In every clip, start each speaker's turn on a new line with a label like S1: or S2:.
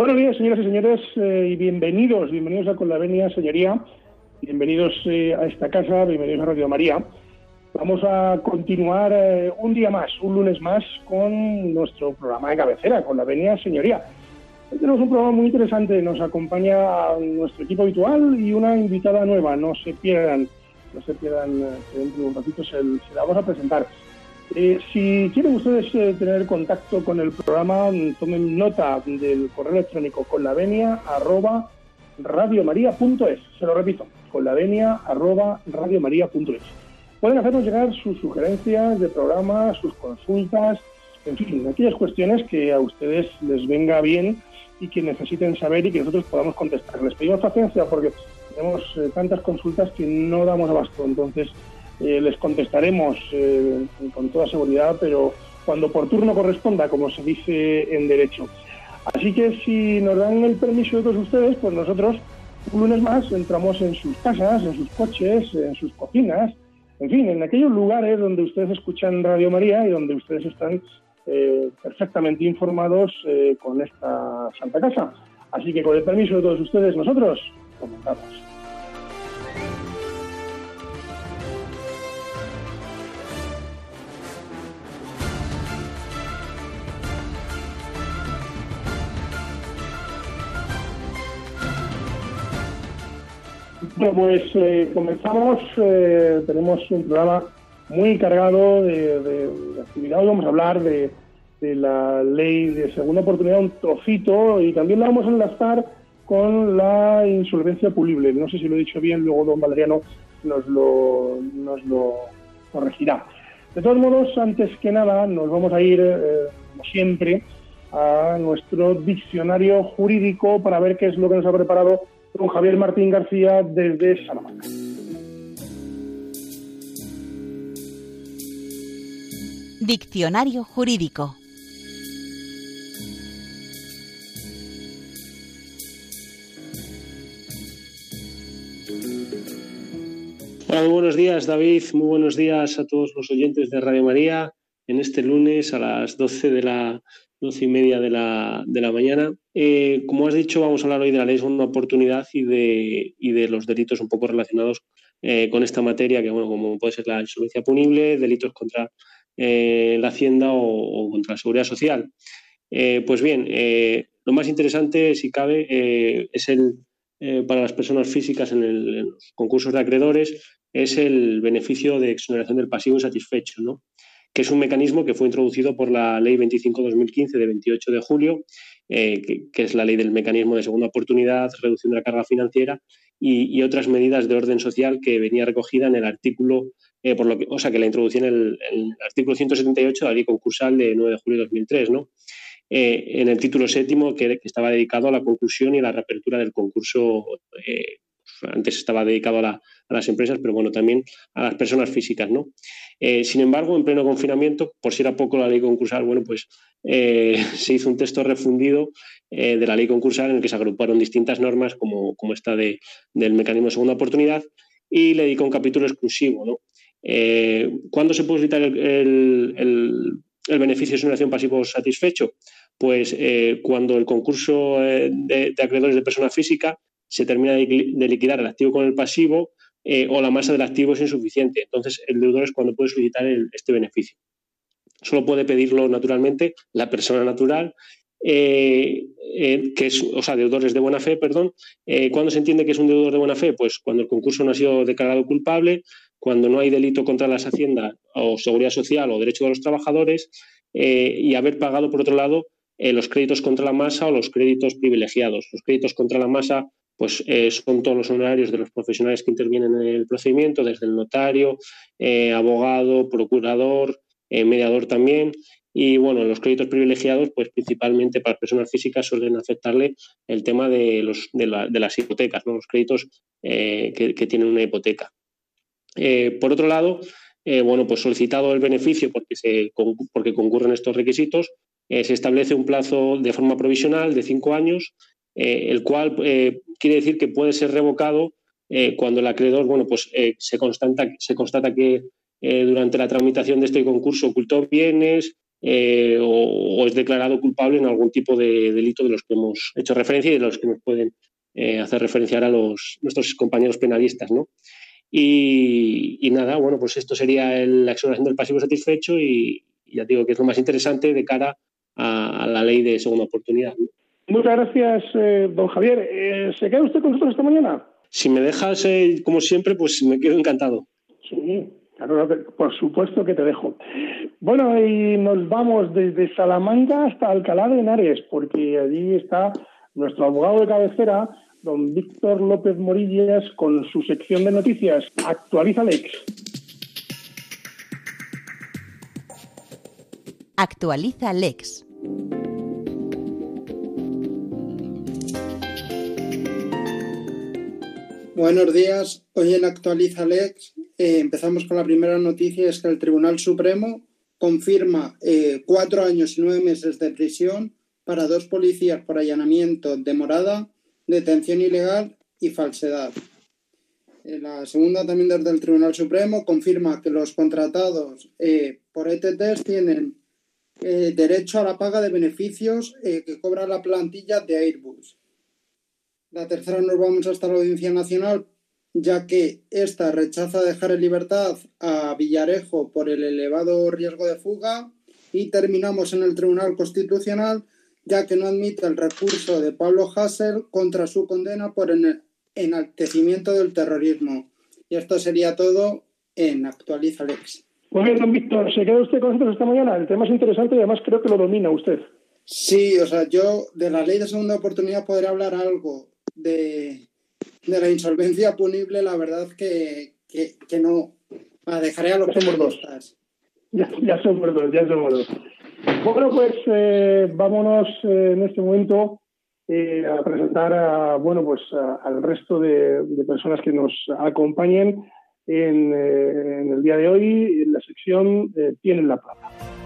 S1: Buenos días, señoras y señores, eh, y bienvenidos, bienvenidos a Con la Venia, señoría, bienvenidos eh, a esta casa, bienvenidos a Radio María. Vamos a continuar eh, un día más, un lunes más, con nuestro programa de cabecera, Con la Venia, señoría. Tenemos un programa muy interesante, nos acompaña nuestro equipo habitual y una invitada nueva, no se pierdan, no se pierdan, dentro de un ratito se la vamos a presentar. Eh, si quieren ustedes eh, tener contacto con el programa, tomen nota del correo electrónico con la venia arroba radiomaria.es. Se lo repito, con la venia arroba radiomaria.es. Pueden hacernos llegar sus sugerencias de programa, sus consultas, en fin, aquellas cuestiones que a ustedes les venga bien y que necesiten saber y que nosotros podamos contestar. Les pedimos paciencia porque tenemos eh, tantas consultas que no damos abasto. Entonces, eh, les contestaremos eh, con toda seguridad, pero cuando por turno corresponda, como se dice en derecho. Así que si nos dan el permiso de todos ustedes, pues nosotros un lunes más entramos en sus casas, en sus coches, en sus cocinas, en fin, en aquellos lugares donde ustedes escuchan Radio María y donde ustedes están eh, perfectamente informados con esta Santa Casa. Así que con el permiso de todos ustedes, nosotros comenzamos. Bueno, pues eh, comenzamos. Eh, tenemos un programa muy cargado de, actividad. Hoy vamos a hablar de, la ley de segunda oportunidad, un trocito, y también la vamos a enlazar con la insolvencia pulible. No sé si lo he dicho bien, luego don Valeriano nos lo, nos lo corregirá. De todos modos, antes que nada, nos vamos a ir, eh, como siempre, a nuestro diccionario jurídico para ver qué es lo que nos ha preparado con Javier Martín García desde Salamanca.
S2: Diccionario jurídico.
S3: Hola, muy buenos días David, muy buenos días a todos los oyentes de Radio María en este lunes a las 12 de la doce y media de la, de la mañana. Eh, como has dicho, vamos a hablar hoy de la ley segunda oportunidad y de, y de los delitos un poco relacionados eh, con esta materia, que bueno, como puede ser la insolvencia punible, delitos contra eh, la hacienda o, contra la seguridad social. pues bien, lo más interesante, si cabe, es el para las personas físicas en, el, en, los concursos de acreedores, es el beneficio de exoneración del pasivo insatisfecho, ¿no? Que es un mecanismo que fue introducido por la Ley 25-2015 de 28 de julio, eh, que, es la ley del mecanismo de segunda oportunidad, reducción de la carga financiera y, otras medidas de orden social que venía recogida en el artículo, eh, por lo que, o sea, que la introducí en el, artículo 178 de la ley concursal de 9 de julio de 2003, ¿no? Eh, en el título séptimo que, estaba dedicado a la conclusión y a la reapertura del concurso antes estaba dedicado a, las empresas, pero bueno, también a las personas físicas, ¿no? Eh, sin embargo, en pleno confinamiento, por si era poco la ley concursal, bueno, pues eh, se hizo un texto refundido eh, de la ley concursal en el que se agruparon distintas normas, como, como esta de, del mecanismo de segunda oportunidad, y le dedicó un capítulo exclusivo, ¿no? ¿Cuándo se puede solicitar el, el, beneficio de exoneración pasivo satisfecho? Pues cuando el concurso de acreedores de persona física se termina de liquidar el activo con el pasivo eh, o la masa del activo es insuficiente. Entonces, el deudor es cuando puede solicitar este beneficio. Solo puede pedirlo naturalmente la persona natural, eh, eh, que es, o sea, deudores de buena fe, perdón. ¿Cuándo se entiende que es un deudor de buena fe? Pues cuando el concurso no ha sido declarado culpable, cuando no hay delito contra las haciendas o seguridad social o derecho de los trabajadores y haber pagado, por otro lado, los créditos contra la masa o los créditos privilegiados. Los créditos contra la masa pues eh, son todos los honorarios de los profesionales que intervienen en el procedimiento, desde el notario, eh, abogado, procurador, eh, mediador también, Y bueno, los créditos privilegiados, pues principalmente para personas físicas suelen afectarle el tema de, los, de, las hipotecas, los créditos eh, que, tienen una hipoteca. Por otro lado, bueno, pues solicitado el beneficio porque, se, porque concurren estos requisitos, se establece un plazo de forma provisional de cinco años, el cual quiere decir que puede ser revocado cuando el acreedor, bueno, pues se, constata, se constata que durante la tramitación de este concurso ocultó bienes, eh, o, es declarado culpable en algún tipo de delito de los que hemos hecho referencia y de los que nos pueden eh, hacer referenciar a los, nuestros compañeros penalistas. ¿no? Y, nada, bueno, pues esto sería la exoneración del pasivo satisfecho y, ya digo que es lo más interesante de cara a, la ley de segunda oportunidad.
S1: Muchas gracias, eh, don Javier. ¿Se queda usted con nosotros esta mañana?
S3: Si me dejas, como siempre, pues me quedo encantado.
S1: Sí, por supuesto que te dejo. Bueno, y nos vamos desde Salamanca hasta Alcalá de Henares, porque allí está nuestro abogado de cabecera, don Víctor López Morillas, con su sección de noticias. Actualiza Lex.
S2: Actualiza Lex.
S4: Buenos días. Hoy en Actualiza Lex eh, empezamos con la primera noticia, es que el Tribunal Supremo confirma eh, cuatro años y nueve meses de prisión para dos policías por allanamiento de morada, detención ilegal y falsedad. Eh, la segunda también desde el Tribunal Supremo confirma que los contratados por ETTs tienen derecho a la paga de beneficios que cobra la plantilla de Airbus. La tercera nos vamos hasta la Audiencia Nacional ya que ésta rechaza dejar en libertad a Villarejo por el elevado riesgo de fuga y terminamos en el Tribunal Constitucional, ya que no admite el recurso de Pablo Hassel contra su condena por enaltecimiento del terrorismo. Y esto sería todo en Actualiza Lex.
S1: Muy bien, don Víctor, ¿se queda usted con nosotros esta mañana? El tema es interesante y además creo que lo domina usted.
S4: Sí, o sea, yo de la ley de segunda oportunidad podría hablar algo de, de la insolvencia punible, la verdad que, que, no. Ah, dejaré a los
S1: ya somos dos. Ya, ya, somos dos, ya somos dos. Bueno, pues eh, vámonos eh, en este momento eh, a presentar a, bueno, pues al resto de, personas que nos acompañen en, en, el día de hoy en la sección Tienen la Plata.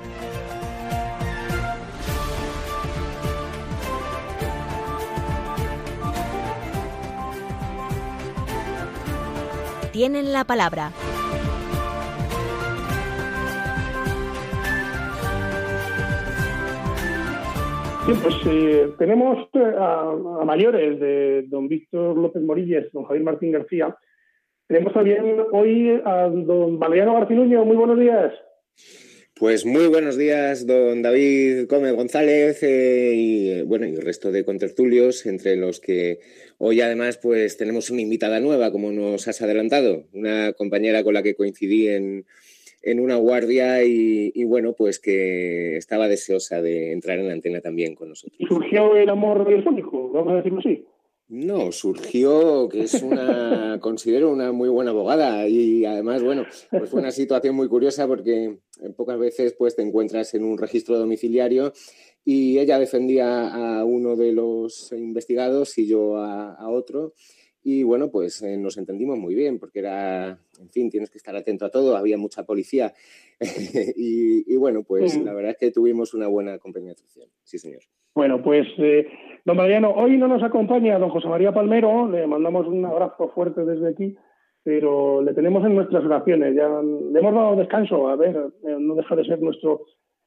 S2: Tienen la palabra.
S1: Bien, pues eh, tenemos eh, a, mayores de don Víctor López Morillas, don Javier Martín García. Tenemos también hoy a don Valeriano Garcinuño. Muy buenos días.
S5: Pues muy buenos días, don David Gómez González eh, y bueno, y el resto de contertulios, entre los que hoy además pues tenemos una invitada nueva, como nos has adelantado, una compañera con la que coincidí en, una guardia y, bueno, pues que estaba deseosa de entrar en la antena también con nosotros.
S1: ¿Y surgió el amor radiofónico? Vamos a decirlo así.
S5: No, surgió que es una, considero una muy buena abogada y además, bueno, pues fue una situación muy curiosa porque pocas veces pues te encuentras en un registro domiciliario y ella defendía a uno de los investigados y yo a, otro. Y bueno, pues eh, nos entendimos muy bien porque era, en fin, tienes que estar atento a todo, había mucha policía y, bueno, pues la verdad es que tuvimos una buena compenetración. Sí, señor.
S1: Bueno, pues eh, don Mariano, hoy no nos acompaña don José María Palmero, le mandamos un abrazo fuerte desde aquí, pero le tenemos en nuestras oraciones, ya le hemos dado descanso, a ver, eh, no deja de ser nuestro,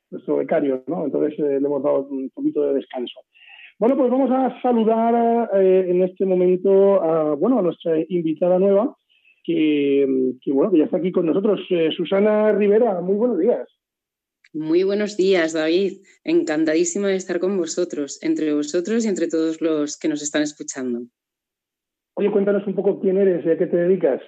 S1: nuestro becario, ¿no? Entonces eh, le hemos dado un poquito de descanso. Bueno, pues vamos a saludar en este momento a, bueno, a nuestra invitada nueva, que, que, bueno, que ya está aquí con nosotros, Susana Rivera. Muy buenos días.
S6: Muy buenos días, David. Encantadísima de estar con vosotros, entre vosotros y entre todos los que nos están escuchando.
S1: Oye, cuéntanos un poco quién eres y a qué te dedicas.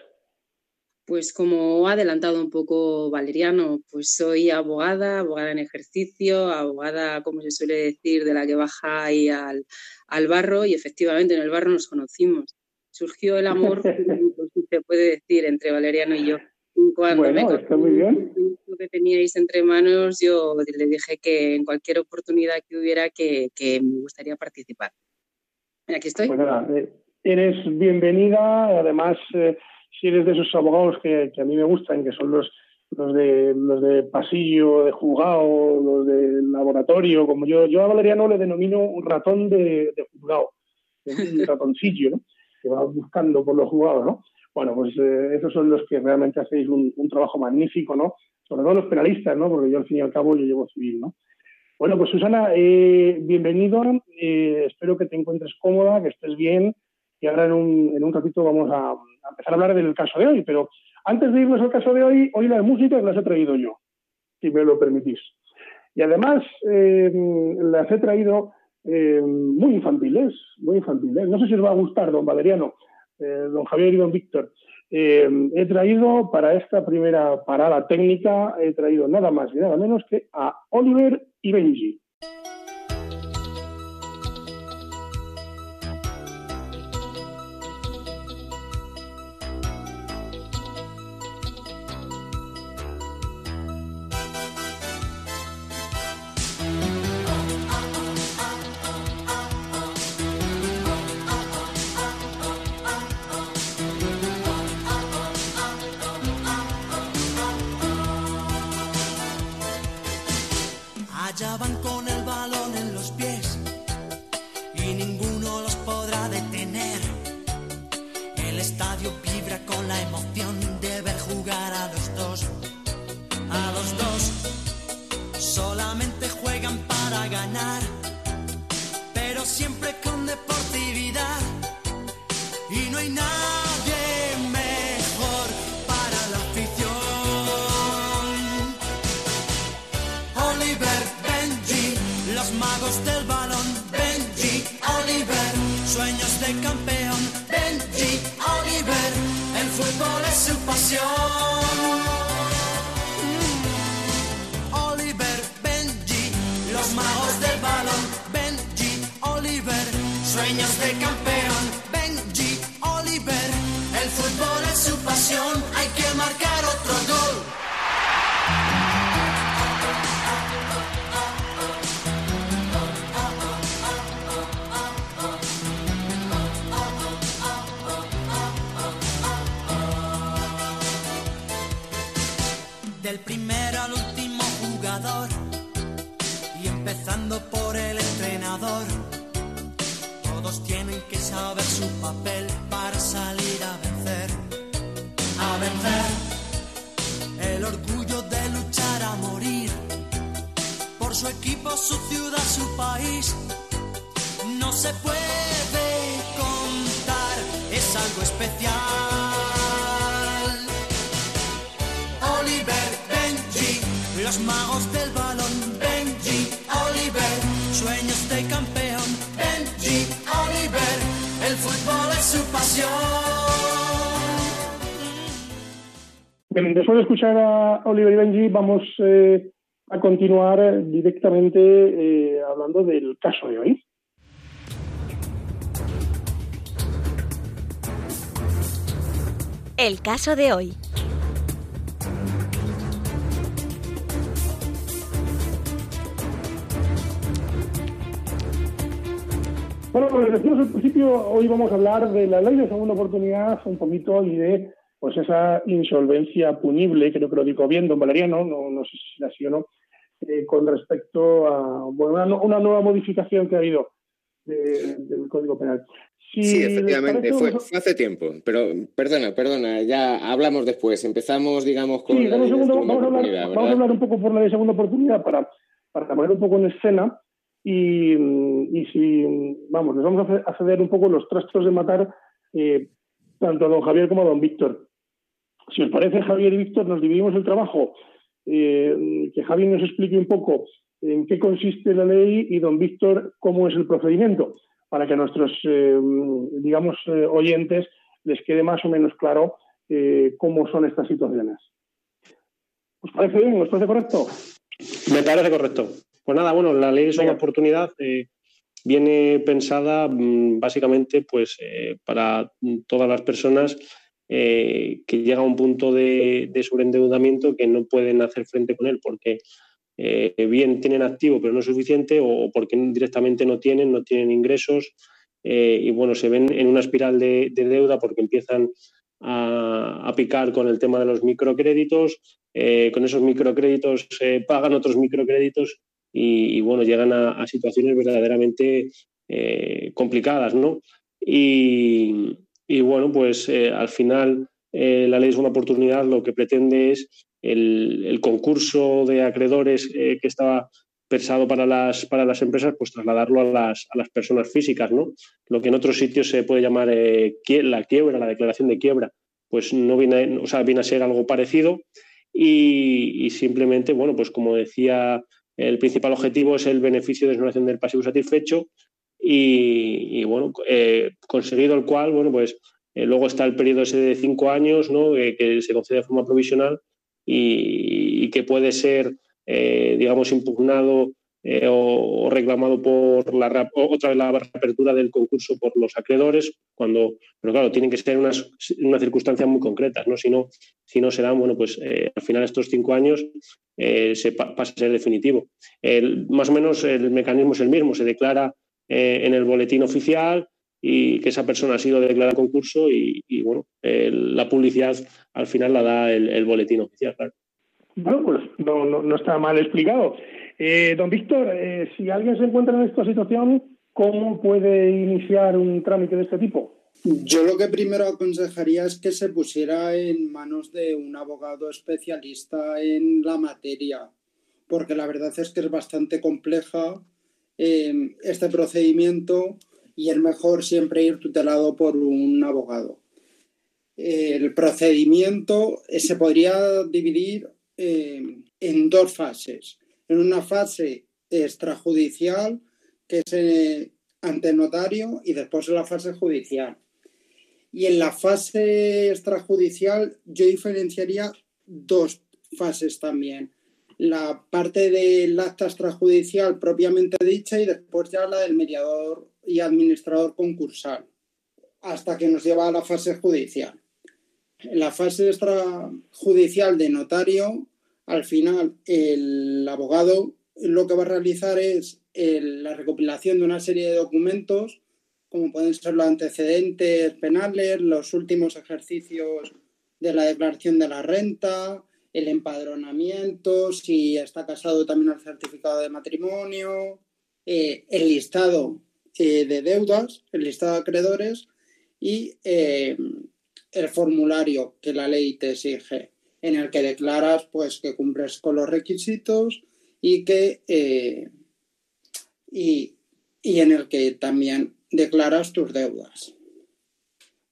S6: Pues como ha adelantado un poco Valeriano, pues soy abogada, abogada en ejercicio, abogada, como se suele decir, de la que baja ahí al, al barro y efectivamente en el barro nos conocimos. Surgió el amor, se puede decir, entre Valeriano y yo Cuando
S1: bueno,
S6: me
S1: está muy bien.
S6: lo que teníais entre manos, yo le dije que en cualquier oportunidad que hubiera que, que me gustaría participar. Aquí estoy.
S1: Pues nada, eh, eres bienvenida, además, eh, si eres de esos abogados que, que, a mí me gustan, que son los, los, de, los de pasillo, de juzgado, los de laboratorio, como yo, yo a Valeriano le denomino un ratón de, de juzgado, un ratoncillo, ¿no? que va buscando por los juzgados, ¿no? Bueno, pues eh, esos son los que realmente hacéis un, un, trabajo magnífico, ¿no? Sobre todo los penalistas, ¿no? Porque yo al fin y al cabo yo llevo civil, ¿no? Bueno, pues Susana, eh, bienvenido. Eh, espero que te encuentres cómoda, que estés bien. Y ahora en un, en un ratito vamos a, empezar a hablar del caso de hoy. Pero antes de irnos al caso de hoy, hoy las músicas las he traído yo, si me lo permitís. Y además eh, las he traído eh, muy infantiles, muy infantiles. No sé si os va a gustar, don Valeriano, eh, don Javier y don Víctor. Eh, he traído para esta primera parada técnica, he traído nada más y nada menos que a Oliver y Benji.
S7: Sueños de campeón. Benji, Oliver, el fútbol es su pasión. Mm. Oliver, Benji, los magos del balón. Benji, Oliver, sueños de campeón. Benji, Oliver, el fútbol es su pasión. Hay que marcar otro gol. Del primero al último jugador y empezando por el entrenador. Todos tienen que saber su papel para salir a vencer. A vencer. El orgullo de luchar a morir. Por su equipo, su ciudad, su país. No se puede contar, es algo especial. Los magos del balón. Benji, Oliver, sueños de campeón. Benji, Oliver, el fútbol es su pasión.
S1: Bien, después de escuchar a Oliver y Benji, vamos eh, a continuar directamente eh, hablando del caso de hoy.
S2: El caso de hoy.
S1: Bueno, como les decíamos al principio, hoy vamos a hablar de la ley de segunda oportunidad un poquito y de pues esa insolvencia punible, creo que lo digo bien, don Valeriano, no, no sé si así o no, eh, con respecto a bueno, una, una, nueva modificación que ha habido de, del Código Penal.
S5: Si sí, efectivamente, fue, fue, hace tiempo, pero perdona, perdona, ya hablamos después, empezamos, digamos, con
S1: sí,
S5: la
S1: un segundo, vamos, a hablar, vamos a hablar un poco por la de segunda oportunidad para, para poner un poco en escena y, y si, vamos, les vamos a ceder un poco los trastos de matar eh, tanto a don Javier como a don Víctor. Si os parece, Javier y Víctor, nos dividimos el trabajo. Eh, que Javier nos explique un poco en qué consiste la ley y don Víctor cómo es el procedimiento, para que a nuestros, eh, digamos, eh, oyentes les quede más o menos claro eh, cómo son estas situaciones. ¿Os parece bien? ¿Os parece correcto?
S3: Me parece correcto. Pues nada, bueno, la ley es una oportunidad. viene pensada mm, básicamente pues, para todas las personas que llega a un punto de, de, sobreendeudamiento que no pueden hacer frente con él porque bien tienen activo pero no es suficiente o porque directamente no tienen, no tienen ingresos y bueno, se ven en una espiral de, de deuda porque empiezan a, picar con el tema de los microcréditos. Eh, con esos microcréditos se pagan otros microcréditos y, bueno, llegan a, situaciones verdaderamente eh, complicadas, ¿no? Y, bueno, pues eh, al final la ley es una oportunidad, lo que pretende es el, concurso de acreedores que estaba pensado para las, para las empresas, pues trasladarlo a las, a las personas físicas, ¿no? Lo que en otros sitios se puede llamar eh, la quiebra, la declaración de quiebra, pues no viene, o sea, viene a ser algo parecido y, simplemente, bueno, pues como decía, el principal objetivo es el beneficio de exoneración del pasivo satisfecho y, bueno, eh, conseguido el cual, bueno, pues eh, luego está el periodo ese de cinco años, ¿no? que se concede de forma provisional y que puede ser eh, digamos, impugnado eh, o, reclamado por la otra vez la reapertura del concurso por los acreedores, cuando, pero claro, tienen que ser unas, unas circunstancias muy concretas, ¿no? Si no, si no serán, bueno, pues eh, al final estos cinco años se pasa a ser definitivo. más o menos el mecanismo es el mismo, se declara en el boletín oficial y que esa persona ha sido declarada concurso y, bueno, la publicidad al final la da el, el boletín oficial, claro.
S1: Bueno, pues no, no, está mal explicado. Eh, don Víctor, eh, si alguien se encuentra en esta situación, ¿cómo puede iniciar un trámite de este tipo?
S4: Yo lo que primero aconsejaría es que se pusiera en manos de un abogado especialista en la materia, porque la verdad es que es bastante compleja eh, este procedimiento y es mejor siempre ir tutelado por un abogado. El procedimiento se podría dividir en dos fases. En una fase extrajudicial, que es eh, ante notario, y después en la fase judicial. Y en la fase extrajudicial yo diferenciaría dos fases también. La parte del acta extrajudicial propiamente dicha y después ya la del mediador y administrador concursal, hasta que nos lleva a la fase judicial. En la fase extrajudicial de notario al final el abogado lo que va a realizar es la recopilación de una serie de documentos, como pueden ser los antecedentes penales, los últimos ejercicios de la declaración de la renta, el empadronamiento, si está casado también el certificado de matrimonio, eh, el listado eh, de deudas, el listado de acreedores y eh, el formulario que la ley te exige en el que declaras pues que cumples con los requisitos y que eh, y, en el que también declaras tus deudas.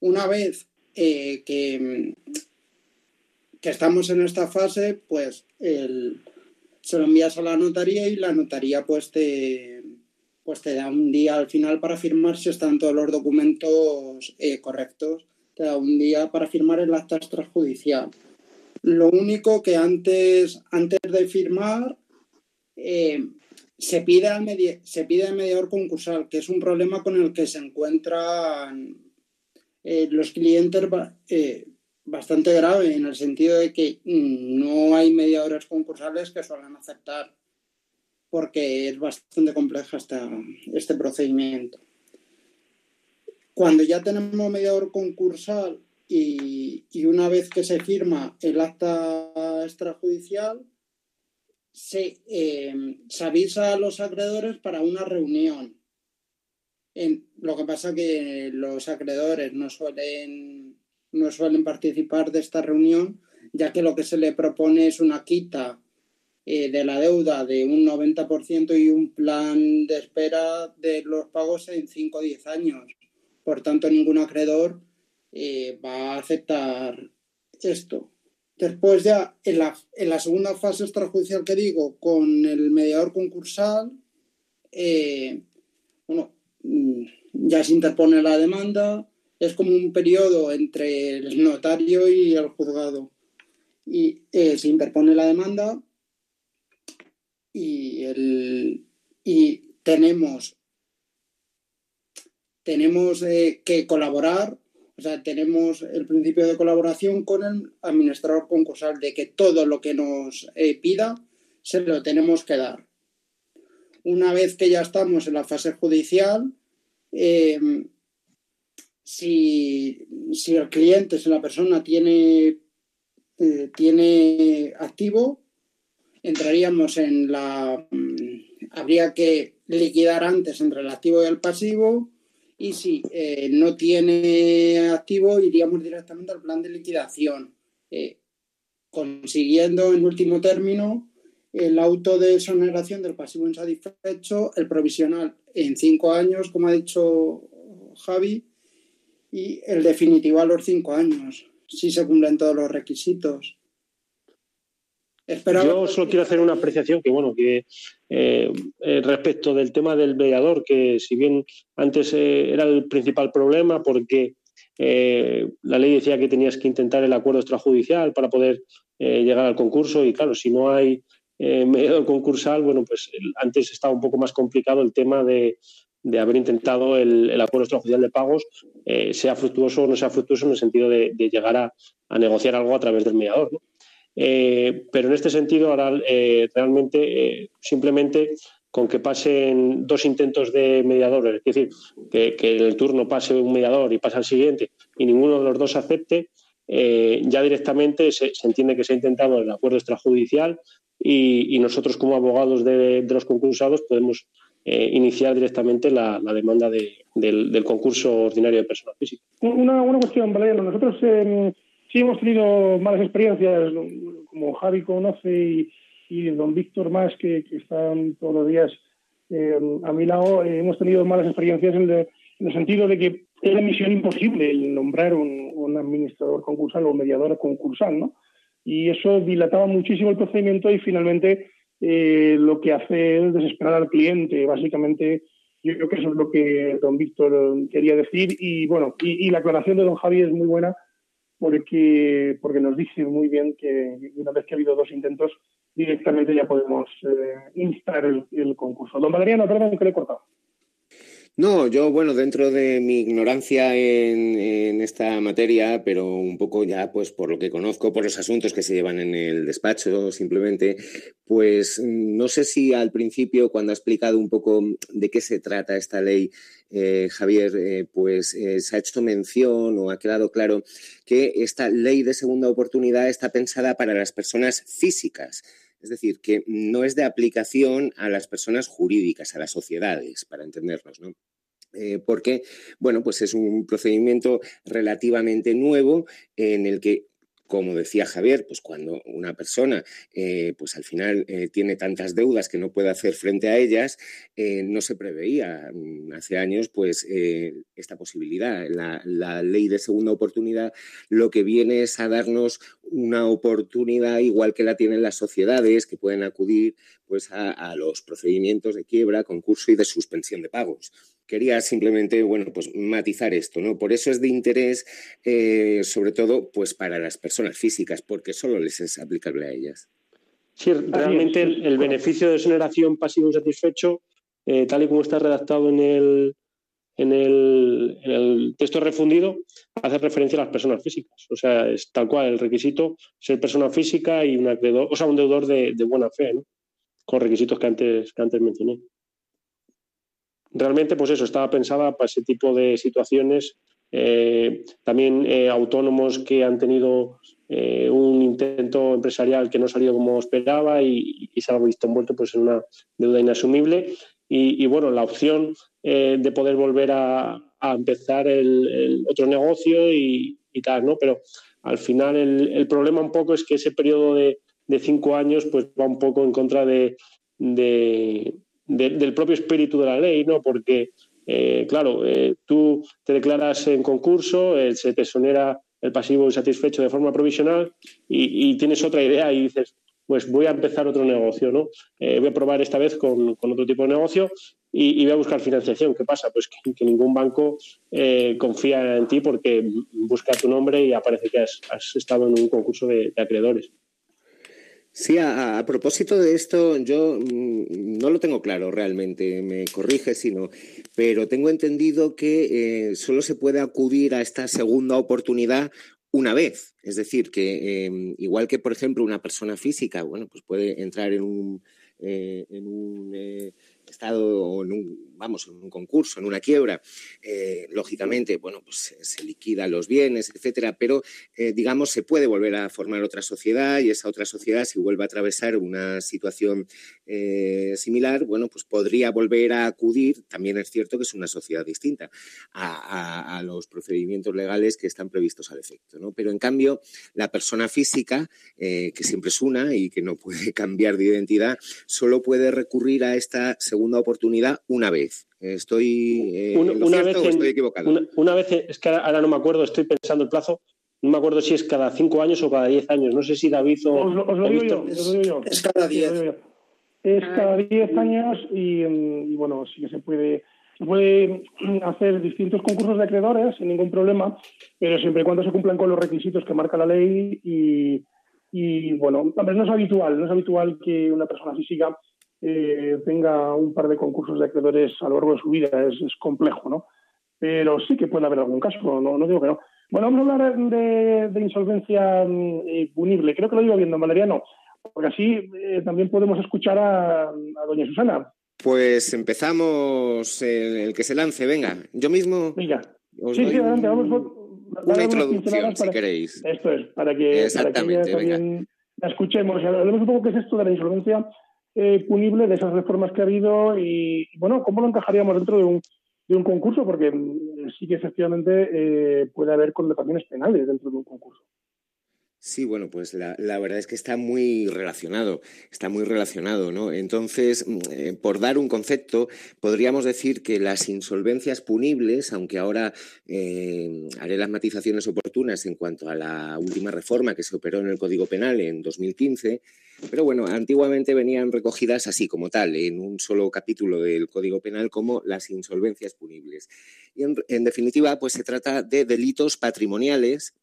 S4: Una vez eh, que, que, estamos en esta fase, pues se lo envías a la notaría y la notaría pues te, pues te da un día al final para firmar si están todos los documentos eh, correctos. Te da un día para firmar el acta extrajudicial. Lo único que antes, antes de firmar eh, se, pide al mediador concursal, que es un problema con el que se encuentran eh, los clientes eh, bastante grave, en el sentido de que mm, no hay mediadores concursales que suelen aceptar, porque es bastante complejo este procedimiento. Cuando ya tenemos mediador concursal y, una vez que se firma el acta extrajudicial, se, eh, se avisa a los acreedores para una reunión. En, lo que pasa que los acreedores no suelen, no suelen participar de esta reunión, ya que lo que se le propone es una quita eh, de la deuda de un 90% y un plan de espera de los pagos en 5 o 10 años. Por tanto, ningún acreedor eh, va a aceptar esto. Después ya en la, en la, segunda fase extrajudicial que digo, con el mediador concursal, eh, bueno, mm, ya se interpone la demanda, es como un periodo entre el notario y el juzgado. Y eh, se interpone la demanda y, el, y tenemos, tenemos que colaborar O sea, tenemos el principio de colaboración con el administrador concursal de que todo lo que nos eh, pida se lo tenemos que dar. Una vez que ya estamos en la fase judicial, em, si, el cliente, si la persona tiene, eh, tiene activo, entraríamos en la... Mm, habría que liquidar antes entre el activo y el pasivo y si eh, no tiene activo, iríamos directamente al plan de liquidación, eh, consiguiendo en último término el auto de exoneración del pasivo insatisfecho, el provisional en cinco años, como ha dicho Javi, y el definitivo a los cinco años, si se cumplen todos los requisitos.
S3: Yo solo quiero hacer una apreciación que, bueno, que eh, eh, respecto del tema del mediador, que si bien antes eh, era el principal problema porque la ley decía que tenías que intentar el acuerdo extrajudicial para poder llegar al concurso y claro, si no hay mediador concursal, bueno, pues antes estaba un poco más complicado el tema de, haber intentado el, acuerdo extrajudicial de pagos, sea fructuoso o no sea fructuoso en el sentido de, llegar a, a, negociar algo a través del mediador. ¿no? Eh, pero en este sentido, ahora eh, realmente eh, simplemente con que pasen dos intentos de mediador, es decir, que, el turno pase un mediador y pase al siguiente y ninguno de los dos acepte, ya directamente se, entiende que se ha intentado el acuerdo extrajudicial y, nosotros como abogados de, los concursados podemos iniciar directamente la, demanda del, concurso ordinario de personas físicas.
S1: Una, cuestión, Valeriano. Nosotros sí hemos tenido malas experiencias, como Javi conoce y, don Víctor más, que, están todos los días eh, a mi lado, eh, hemos tenido malas experiencias en, el sentido de que era misión imposible nombrar un, administrador concursal o mediador concursal, ¿no? Y eso dilataba muchísimo el procedimiento y finalmente eh, lo que hace es desesperar al cliente. Básicamente, yo creo que eso es lo que don Víctor quería decir. Y bueno, y la aclaración de don Javi es muy buena porque, porque nos dice muy bien que una vez que ha habido dos intentos, directamente ya podemos eh, instar el, concurso. Don Valeriano, perdón que le he cortado.
S5: No, yo, bueno, dentro de mi ignorancia en, esta materia, pero un poco ya, pues por lo que conozco, por los asuntos que se llevan en el despacho, simplemente, pues no sé si al principio, cuando ha explicado un poco de qué se trata esta ley, eh, Javier, eh, pues eh, se ha hecho mención o ha quedado claro que esta ley de segunda oportunidad está pensada para las personas físicas. Es decir, que no es de aplicación a las personas jurídicas, a las sociedades, para entendernos, ¿no? porque, bueno, pues es un procedimiento relativamente nuevo en el que como decía Javier, pues cuando una persona eh, pues al final eh, tiene tantas deudas que no puede hacer frente a ellas, eh, no se preveía mm, hace años pues esta posibilidad. La, ley de segunda oportunidad lo que viene es a darnos una oportunidad igual que la tienen las sociedades que pueden acudir pues a los procedimientos de quiebra, concurso y de suspensión de pagos quería simplemente, bueno, pues matizar esto, ¿no? Por eso es de interés, eh, sobre todo, pues para las personas físicas, porque solo les es aplicable a ellas.
S3: Sí, realmente el, beneficio de exoneración pasivo insatisfecho, eh, tal y como está redactado en el, en el, texto refundido, hace referencia a las personas físicas. O sea, es tal cual el requisito ser persona física y un acreedor, o sea, un deudor de, de buena fe, ¿no? Con requisitos que antes, que antes mencioné realmente, pues eso, estaba pensada para ese tipo de situaciones. Eh, también eh, autónomos que han tenido eh, un intento empresarial que no ha salido como esperaba y, se ha visto envuelto pues, en una deuda inasumible. Y, bueno, la opción de poder volver a, empezar el, otro negocio y, tal, ¿no? Pero al final el, problema un poco es que ese periodo de, cinco años pues va un poco en contra de del propio espíritu de la ley, ¿no? Porque, eh, claro, eh, tú te declaras en concurso, eh, se te sonera el pasivo insatisfecho de forma provisional y, tienes otra idea y dices, pues voy a empezar otro negocio, ¿no? voy a probar esta vez con, otro tipo de negocio y, voy a buscar financiación. ¿Qué pasa? Pues que, ningún banco confía en ti porque busca tu nombre y aparece que has, estado en un concurso de acreedores.
S5: Sí, a, propósito de esto, yo mm, no lo tengo claro realmente, me corrige si no, pero tengo entendido que eh, solo se puede acudir a esta segunda oportunidad una vez. Es decir, que em, igual que, por ejemplo, una persona física, bueno, pues puede entrar en un, eh, en un eh, estado o en un, vamos, en un concurso, en una quiebra, eh, lógicamente, bueno, pues se liquidan los bienes, etcétera, pero eh, digamos se puede volver a formar otra sociedad y esa otra sociedad, si vuelve a atravesar una situación eh, similar, bueno, pues podría volver a acudir, también es cierto que es una sociedad distinta, a, a los procedimientos legales que están previstos al efecto, ¿no? Pero en cambio, la persona física, que siempre es una y que no puede cambiar de identidad, solo puede recurrir a esta segunda oportunidad una vez. ¿Estoy,
S3: eh, una, vez estoy equivocado? Una, vez, es que ahora, no me acuerdo, estoy pensando el plazo, no me acuerdo si es cada cinco años o cada diez años. No sé si David o.
S1: Os lo, digo, yo,
S4: Es cada diez.
S1: Es cada diez años y, bueno, sí que se puede, se puede hacer distintos concursos de acreedores sin ningún problema, pero siempre y cuando se cumplan con los requisitos que marca la ley y, y bueno, no es habitual, no es habitual que una persona física eh, tenga un par de concursos de acreedores a lo largo de su vida. Es, complejo, ¿no? Pero sí que puede haber algún caso, no, digo que no. Bueno, vamos a hablar de, insolvencia mm, eh, punible. Creo que lo iba viendo, Valeriano, porque así eh, también podemos escuchar a, doña Susana.
S5: Pues empezamos el, que se lance, venga. Yo mismo.
S1: Venga. Sí, sí, adelante, vamos
S5: una introducción, si queréis.
S1: Esto es, para que,
S5: Exactamente,
S1: la escuchemos. Hablemos un poco qué es esto de la insolvencia eh, punible de esas reformas que ha habido y, bueno, cómo lo encajaríamos dentro de un, de un concurso, porque mm, sí que efectivamente eh, puede haber connotaciones penales dentro de un concurso.
S5: Sí, bueno, pues la, verdad es que está muy relacionado, está muy relacionado, ¿no? Entonces, mm, eh, por dar un concepto, podríamos decir que las insolvencias punibles, aunque ahora haré las matizaciones oportunas en cuanto a la última reforma que se operó en el Código Penal en 2015, pero bueno, antiguamente venían recogidas así como tal, en un solo capítulo del Código Penal como las insolvencias punibles. Y en, definitiva, pues se trata de delitos patrimoniales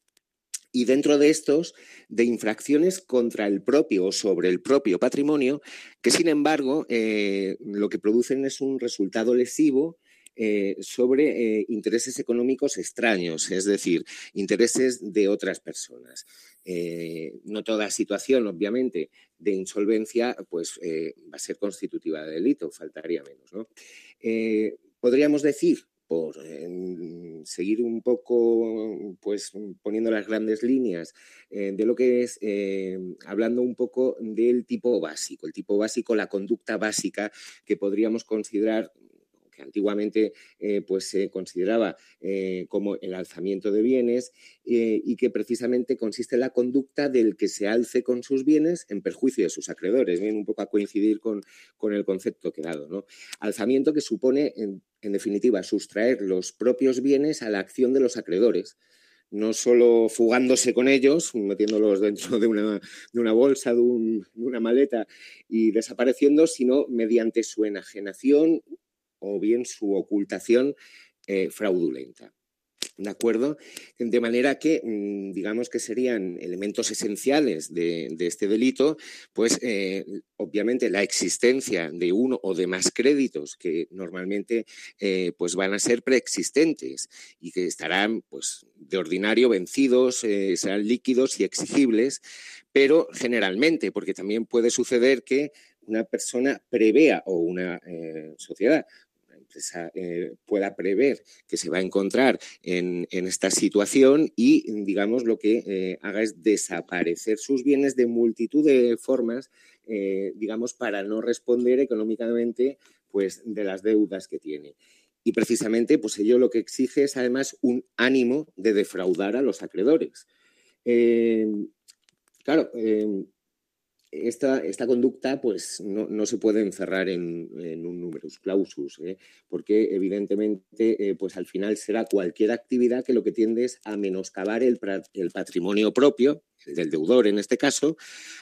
S5: y dentro de estos, de infracciones contra el propio o sobre el propio patrimonio, que sin embargo eh, lo que producen es un resultado lesivo eh, sobre eh, intereses económicos extraños, es decir, intereses de otras personas. No toda situación, obviamente, de insolvencia pues, va a ser constitutiva de delito, faltaría menos. ¿no? podríamos decir, por seguir un poco, pues poniendo las grandes líneas de lo que es, hablando un poco del tipo básico, el tipo básico, la conducta básica que podríamos considerar que antiguamente eh, pues se consideraba eh, como el alzamiento de bienes eh, y que precisamente consiste en la conducta del que se alce con sus bienes en perjuicio de sus acreedores. Viene un poco a coincidir con, el concepto que he dado. ¿no? Alzamiento que supone, en, definitiva, sustraer los propios bienes a la acción de los acreedores no solo fugándose con ellos, metiéndolos dentro de una, bolsa, de, de, una maleta y desapareciendo, sino mediante su enajenación o bien su ocultación eh, fraudulenta. ¿De acuerdo? De manera que, mm, digamos que serían elementos esenciales de, este delito, pues eh, obviamente la existencia de uno o de más créditos que normalmente eh, pues van a ser preexistentes y que estarán pues de ordinario vencidos, serán líquidos y exigibles, pero generalmente, porque también puede suceder que una persona prevea o una sociedad eh, pueda prever que se va a encontrar en, esta situación y, digamos, lo que eh, haga es desaparecer sus bienes de multitud de formas, eh, digamos, para no responder económicamente pues, de las deudas que tiene. Y precisamente, pues ello lo que exige es además un ánimo de defraudar a los acreedores. claro, esta, esta, conducta pues, no, se puede encerrar en, un numerus clausus, ¿eh? porque evidentemente eh, pues, al final será cualquier actividad que lo que tiende es a menoscabar el, patrimonio propio, del deudor en este caso,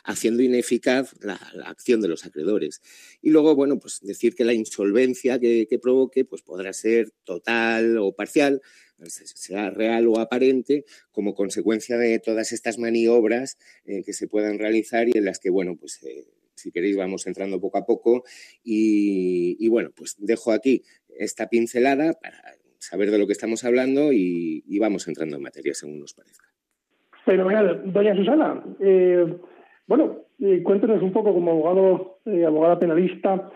S5: haciendo ineficaz la, acción de los acreedores. Y luego, bueno, pues decir que la insolvencia que, provoque pues, podrá ser total o parcial, sea real o aparente, como consecuencia de todas estas maniobras eh, que se puedan realizar y en las que, bueno, pues eh, si queréis vamos entrando poco a poco y, bueno, pues dejo aquí esta pincelada para saber de lo que estamos hablando y, vamos entrando en materia según nos parezca.
S1: Fenomenal. Doña Susana, eh, bueno, cuéntenos un poco como abogado, abogada penalista,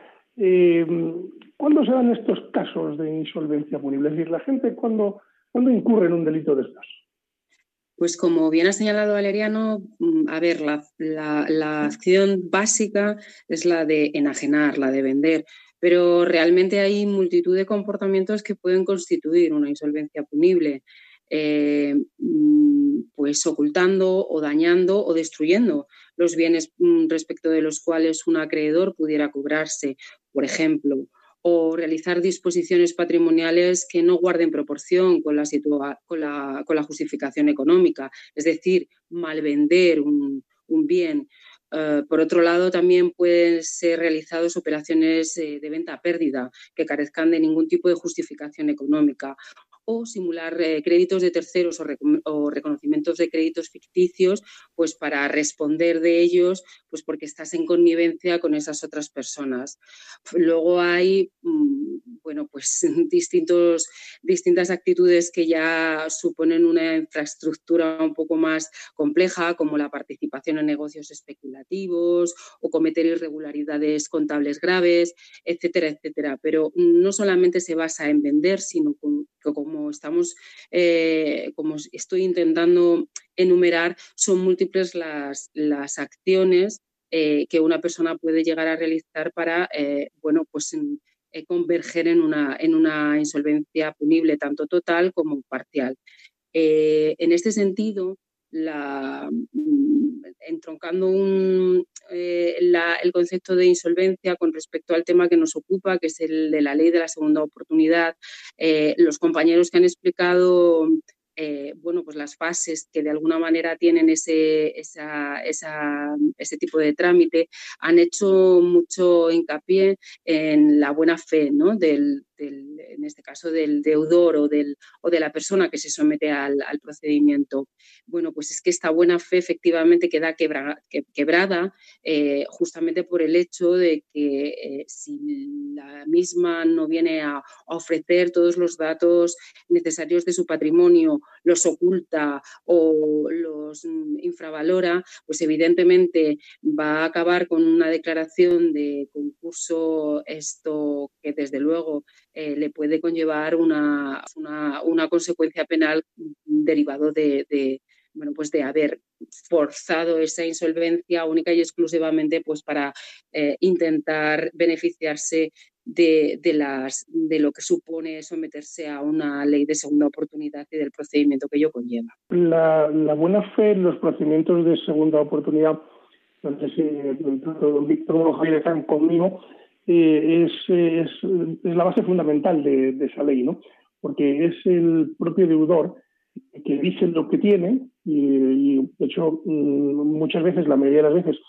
S1: ¿cuándo se dan estos casos de insolvencia punible? Es decir, la gente, ¿cuándo, ¿cuándo incurre en un delito de estos?
S6: Pues como bien ha señalado Valeriano, mm, a ver, la, acción básica es la de enajenar, la de vender, pero realmente hay multitud de comportamientos que pueden constituir una insolvencia punible, eh, mm, pues ocultando o dañando o destruyendo los bienes mm, respecto de los cuales un acreedor pudiera cobrarse, por ejemplo, o realizar disposiciones patrimoniales que no guarden proporción con la, justificación económica, es decir, malvender un, un bien. Eh, por otro lado, también pueden ser realizadas operaciones eh, de venta pérdida que carezcan de ningún tipo de justificación económica o simular eh, créditos de terceros o, reconocimientos de créditos ficticios, pues para responder de ellos, pues porque estás en connivencia con esas otras personas. Luego hay, mm, bueno, pues distintos, distintas actitudes que ya suponen una infraestructura un poco más compleja, como la participación en negocios especulativos o cometer irregularidades contables graves, etcétera, etcétera. Pero no solamente se basa en vender, sino como estamos, eh, como estoy intentando enumerar, son múltiples las, las acciones eh, que una persona puede llegar a realizar para, eh, bueno, pues converger en una, en una insolvencia punible, tanto total como parcial. en este sentido, la, mm, entroncando un, eh, el concepto de insolvencia con respecto al tema que nos ocupa, que es el de la ley de la segunda oportunidad. Eh, los compañeros que han explicado eh, bueno, pues las fases que de alguna manera tienen ese, ese tipo de trámite han hecho mucho hincapié en la buena fe ¿no? del, en este caso del deudor o, del, o de la persona que se somete al, procedimiento. Bueno, pues es que esta buena fe efectivamente queda quebrada eh, justamente por el hecho de que eh, si la misma no viene a, ofrecer todos los datos necesarios de su patrimonio, los oculta o los mm, infravalora, pues evidentemente va a acabar con una declaración de concurso esto que desde luego eh, le puede conllevar una, una, consecuencia penal derivado de, bueno, pues de haber forzado esa insolvencia única y exclusivamente pues para eh, intentar beneficiarse de, las, de lo que supone someterse a una ley de segunda oportunidad y del procedimiento que ello conlleva.
S1: La, buena fe en los procedimientos de segunda oportunidad, no sé si Víctor Javier están conmigo, eh, es, la base fundamental de, esa ley, ¿no? Porque es el propio deudor que dice lo que tiene y, de hecho mm, muchas veces, la mayoría de las veces,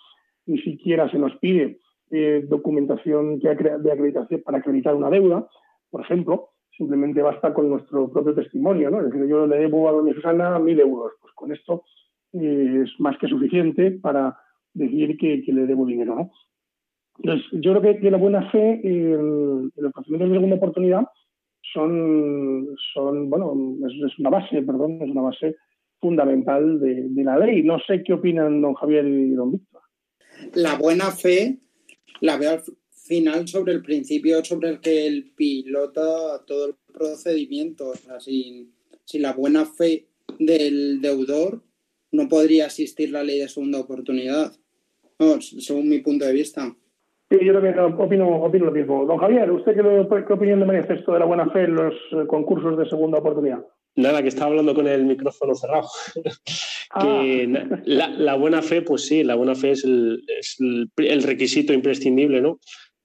S1: ni siquiera se nos pide eh, documentación de acreditación para acreditar una deuda, por ejemplo, simplemente basta con nuestro propio testimonio, ¿no? Es decir, yo le debo a doña Susana mil euros, pues con esto eh, es más que suficiente para decir que, que le debo dinero, ¿no? Entonces, yo creo que, la buena fe en, los procedimientos de segunda oportunidad son, son bueno, es, una base, perdón, es una base fundamental de, la ley. No sé qué opinan don Javier y don Víctor.
S4: La buena fe la veo al final sobre el principio sobre el que el pilota todo el procedimiento. O sea, sin, sin la buena fe del deudor no podría existir la ley de segunda oportunidad, según mi punto de vista.
S1: Sí, yo también opino, opino lo mismo. Don Javier, ¿usted qué, qué opinión le merece esto de la buena fe en los eh, concursos de segunda oportunidad?
S3: Nada, que estaba hablando con el micrófono cerrado. que ah. la, buena fe, pues sí, la buena fe es el, requisito imprescindible, ¿no?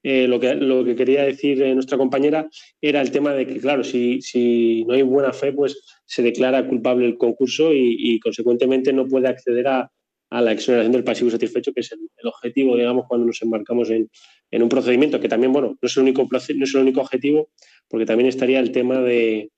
S3: Eh, lo, que, lo que quería decir eh, nuestra compañera era el tema de que, claro, si, si no hay buena fe, pues se declara culpable el concurso y consecuentemente no puede acceder a, a la exoneración del pasivo satisfecho, que es el, objetivo, digamos, cuando nos embarcamos en, un procedimiento, que también, bueno, no es, el único, no es el único objetivo, porque también estaría el tema de,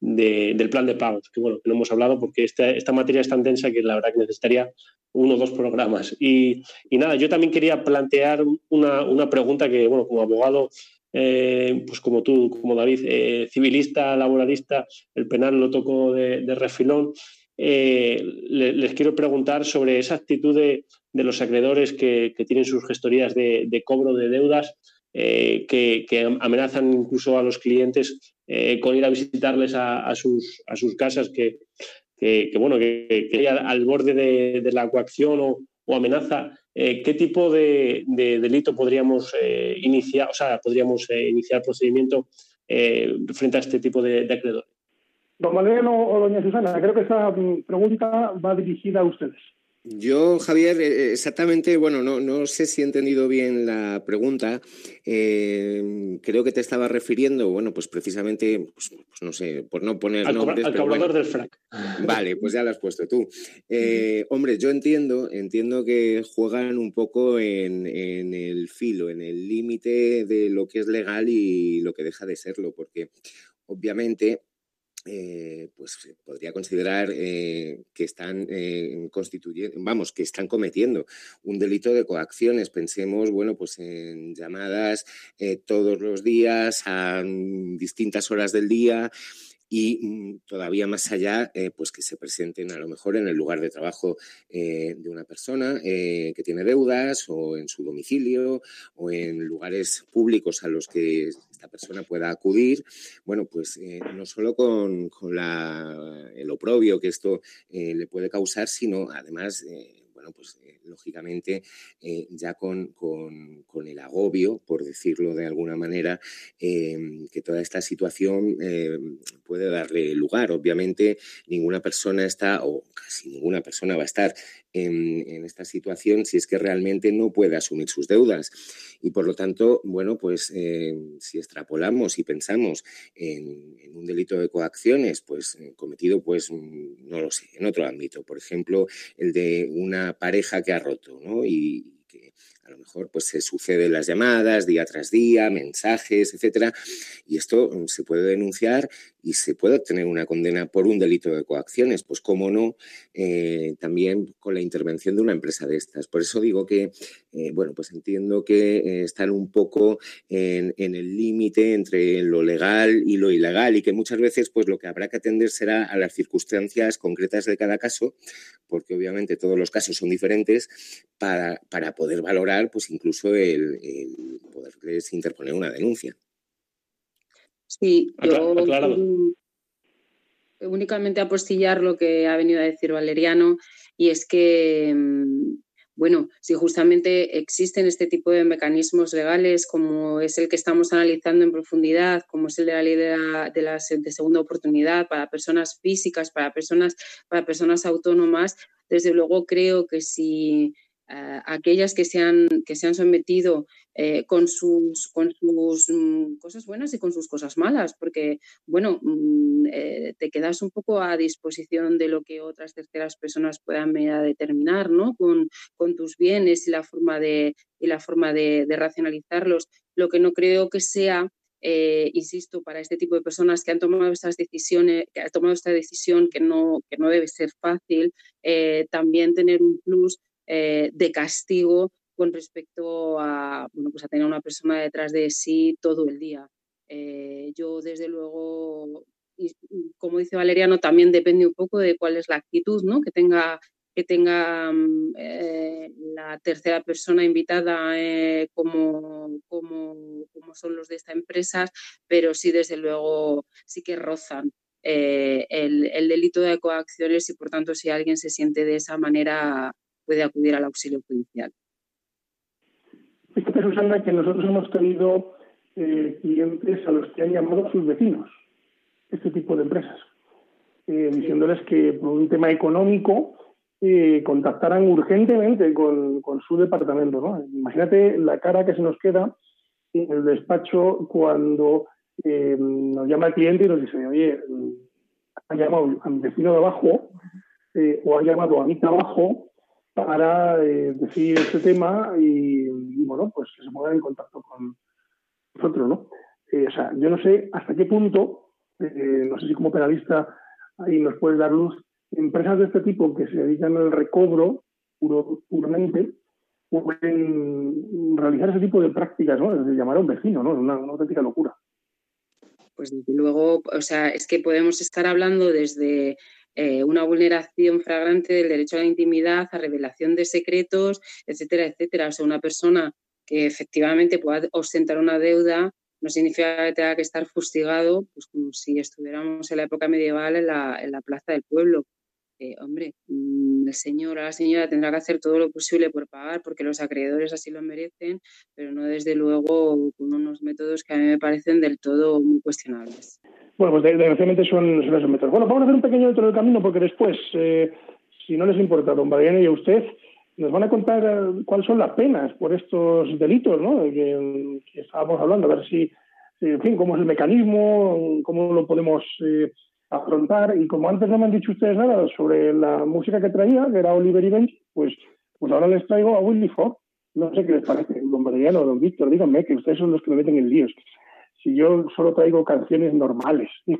S3: del plan de pagos, que bueno, que no hemos hablado porque esta, esta materia es tan densa que la verdad que necesitaría uno o dos programas. Y, nada, yo también quería plantear una, pregunta que, bueno, como abogado, eh, pues como tú, como David, eh, civilista, laboralista, el penal lo toco de, refilón. Eh, les quiero preguntar sobre esa actitud de, los acreedores que, tienen sus gestorías de, cobro de deudas, que, amenazan incluso a los clientes con ir a visitarles a, sus, a sus casas, que, bueno, que, que, al borde de, la coacción o, amenaza, eh, ¿qué tipo de, delito podríamos eh, iniciar, o sea, podríamos eh, iniciar procedimiento frente a este tipo de, acreedores?
S1: Don Valeriano o doña Susana, creo que esa mm, pregunta va dirigida a ustedes.
S5: Yo, Javier, eh, exactamente, bueno, no, no sé si he entendido bien la pregunta. Eh, creo que te estaba refiriendo, bueno, pues precisamente, pues, pues no sé, por no poner
S3: al
S5: nombres.
S3: Al cobrador del frac.
S5: Vale, pues ya lo has puesto tú. Eh, hombre, yo entiendo, entiendo que juegan un poco en, en el filo, en el límite de lo que es legal y lo que deja de serlo, porque obviamente eh, pues podría considerar eh, que están eh, constituyendo, vamos, que están cometiendo un delito de coacciones. Pensemos, bueno, pues en llamadas todos los días a distintas horas del día y mm, todavía más allá, pues que se presenten a lo mejor en el lugar de trabajo de una persona que tiene deudas o en su domicilio o en lugares públicos a los que esta persona pueda acudir, bueno, pues eh, no solo con, el oprobio que esto eh, le puede causar, sino además, eh, pues lógicamente ya con, el agobio, por decirlo de alguna manera, que toda esta situación puede darle lugar. Obviamente ninguna persona está, o casi ninguna persona va a estar en, esta situación si es que realmente no puede asumir sus deudas. Y por lo tanto, bueno, pues eh, si extrapolamos y pensamos en, un delito de coacciones, pues eh, cometido, pues mm, no lo sé, en otro ámbito, por ejemplo, el de una pareja que ha roto, ¿no? Y, a lo mejor pues se suceden las llamadas día tras día, mensajes, etcétera, y esto mm, se puede denunciar y se puede obtener una condena por un delito de coacciones, pues cómo no, eh, también con la intervención de una empresa de estas. Por eso digo que, eh, bueno, pues entiendo que eh, están un poco en, el límite entre lo legal y lo ilegal y que muchas veces pues lo que habrá que atender será a las circunstancias concretas de cada caso, porque obviamente todos los casos son diferentes, para, para poder valorar pues incluso el, el poderles interponer una denuncia.
S6: Sí, yo únicamente apostillar lo que ha venido a decir Valeriano y es que, mm, bueno, si justamente existen este tipo de mecanismos legales como es el que estamos analizando en profundidad, como es el de la ley de, la, de, segunda oportunidad para personas físicas, para personas, para personas autónomas, desde luego creo que si eh, aquellas que se han, que se sometido eh, con, sus, con sus mm, cosas buenas y con sus cosas malas, porque, bueno, mm, eh, te quedas un poco a disposición de lo que otras terceras personas puedan determinar, ¿no? Con, con tus bienes y la forma, de, y la forma de, racionalizarlos. Lo que no creo que sea insisto, para este tipo de personas que han tomado estas decisiones, que han tomado esta decisión que no, que no debe ser fácil, también tener un plus eh, de castigo con respecto a, bueno, pues a tener una persona detrás de sí todo el día. Eh, yo, desde luego, como dice Valeriano, también depende un poco de cuál es la actitud ¿no? que tenga, que tenga mm, eh, la tercera persona invitada como, como, como, son los de esta empresa, pero sí, desde luego, sí que rozan el, el delito de coacciones y, por tanto, si alguien se siente de esa manera, puede acudir al auxilio judicial.
S1: Fíjate, Susana, que nosotros hemos tenido eh, clientes a los que han llamado a sus vecinos, este tipo de empresas, eh, diciéndoles que por un tema económico eh, contactaran urgentemente con, su departamento. ¿no? Imagínate la cara que se nos queda en el despacho cuando nos llama el cliente y nos dice, oye, ha llamado a mi vecino de abajo o ha llamado a mi trabajo para eh, decir este tema y, bueno, pues que se pongan en contacto con nosotros, ¿no? Eh, o sea, yo no sé hasta qué punto eh, no sé si como penalista ahí nos puedes dar luz, empresas de este tipo que se dedican al recobro puro, puramente pueden realizar ese tipo de prácticas, ¿no? De llamar a un vecino, ¿no? Es una, auténtica locura.
S6: Pues desde luego, o sea, es que podemos estar hablando desde eh, una vulneración fragrante del derecho a la intimidad, a revelación de secretos, etcétera, etcétera. O sea, una persona que efectivamente pueda ostentar una deuda no significa que tenga que estar fustigado, pues como si estuviéramos en la época medieval en la, en la plaza del pueblo. Eh, hombre, mm, el señor o la señora tendrá que hacer todo lo posible por pagar porque los acreedores así lo merecen, pero no desde luego con unos métodos que a mí me parecen del todo muy cuestionables.
S1: Bueno, pues desgraciadamente son, son esos métodos. Bueno, vamos a hacer un pequeño dentro del camino porque después, eh, si no les importa, don Mariano y a usted, nos van a contar eh, cuáles son las penas por estos delitos, ¿no? Que, estábamos hablando, a ver si, en fin, cómo es el mecanismo, cómo lo podemos eh, afrontar. Y como antes no me han dicho ustedes nada sobre la música que traía, que era Oliver y Benji, pues, pues ahora les traigo a Willy Fogg. No sé qué les parece, don Mariano, don Víctor, díganme que ustedes son los que me meten en líos. Si yo solo traigo canciones normales.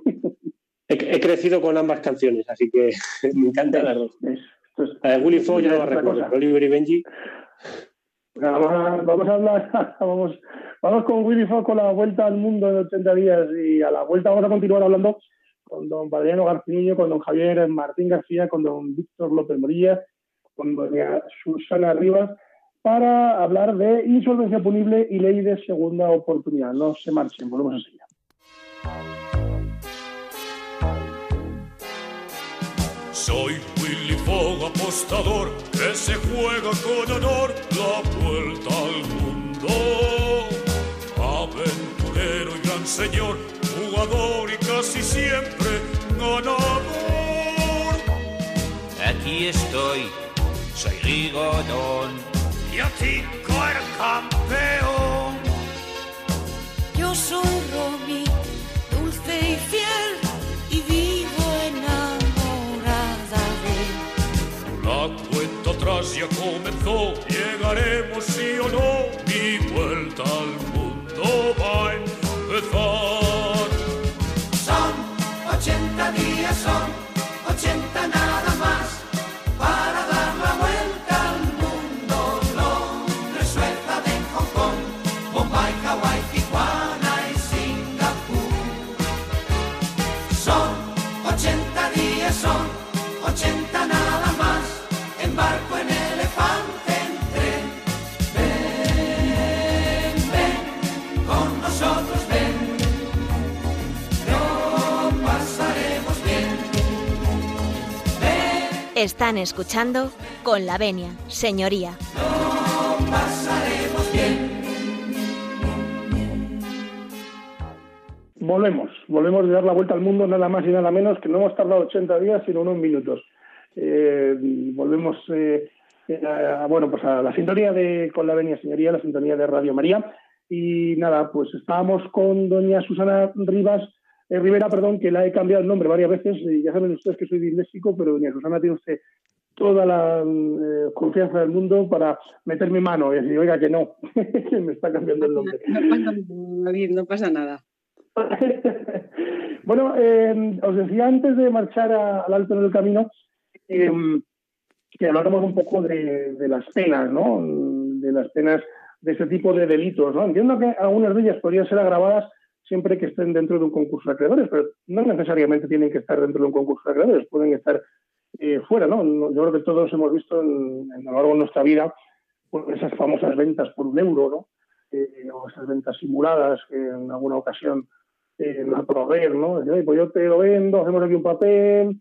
S3: He, crecido con ambas canciones, así que me encantan las dos. Pues, a Willy Fogg ya no a recordar, Oliver y Benji.
S1: Vamos a, vamos a hablar, vamos, vamos con Willy Fogg con la vuelta al mundo en 80 días y a la vuelta vamos a continuar hablando con don Padriano Garciño, con don Javier Martín García, con don Víctor López Morilla, con doña Susana Rivas, para hablar de insolvencia punible y ley de segunda oportunidad. No se marchen, volvemos a enseñar.
S8: Soy Willy Fogg, apostador, que se juega con honor la vuelta al mundo. Aventurero y gran señor, jugador y casi siempre ganador.
S9: Aquí estoy, soy Rigodón.
S8: Y a ti, el campeón.
S10: Yo soy Romy, dulce y fiel
S8: ya comenzó, llegaremos sí o no, mi vuelta al mundo va a empezar.
S11: Son 80 días, son
S2: Están escuchando con la venia, señoría.
S1: Volvemos, volvemos de dar la vuelta al mundo nada más y nada menos que no hemos tardado 80 días sino unos minutos. Eh, volvemos eh, a, bueno, pues a la sintonía de con la venia señoría, la sintonía de Radio María. Y nada, pues estábamos con doña Susana Rivas eh, Rivera, perdón, que la he cambiado el nombre varias veces. Y ya saben ustedes que soy disléxico, pero doña Susana tiene usted toda la eh, confianza del mundo para meter mi mano y decir, oiga, que no, que me está cambiando el nombre.
S6: No, pasa nada.
S1: bueno, eh, os decía antes de marchar al alto en el camino que habláramos un poco de, de, las penas, ¿no? De las penas de este tipo de delitos, ¿no? Entiendo que algunas de ellas podrían ser agravadas siempre que estén dentro de un concurso de acreedores, pero no necesariamente tienen que estar dentro de un concurso de acreedores, pueden estar eh, fuera, ¿no? Yo creo que todos hemos visto en, a lo largo de nuestra vida pues, esas famosas ventas por un euro, ¿no? Eh, o esas ventas simuladas que en alguna ocasión eh, nos proveer, ¿no? pues yo te lo vendo, hacemos aquí un papel